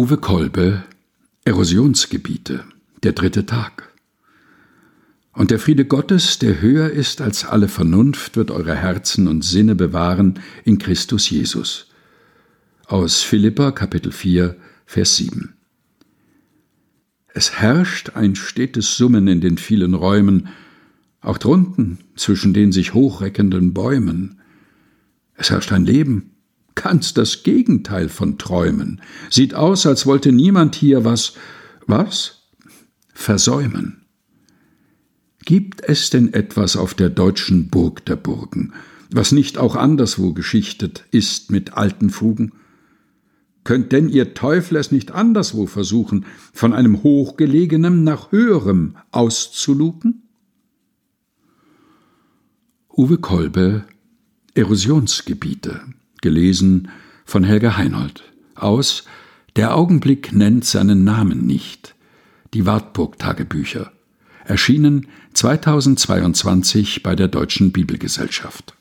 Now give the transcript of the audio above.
Uwe Kolbe Erosionsgebiete der dritte Tag Und der Friede Gottes, der höher ist als alle Vernunft, wird eure Herzen und Sinne bewahren in Christus Jesus. Aus Philippa Kapitel 4 Vers 7 Es herrscht ein stetes Summen in den vielen Räumen, auch drunten zwischen den sich hochreckenden Bäumen. Es herrscht ein Leben, ganz das Gegenteil von Träumen. Sieht aus, als wollte niemand hier was, was? Versäumen. Gibt es denn etwas auf der deutschen Burg der Burgen, was nicht auch anderswo geschichtet ist mit alten Fugen? Könnt denn ihr Teufel es nicht anderswo versuchen, von einem hochgelegenen nach höherem auszuluken? Uwe Kolbe Erosionsgebiete gelesen von Helga Heinold aus Der Augenblick nennt seinen Namen nicht. Die Wartburg Tagebücher erschienen 2022 bei der Deutschen Bibelgesellschaft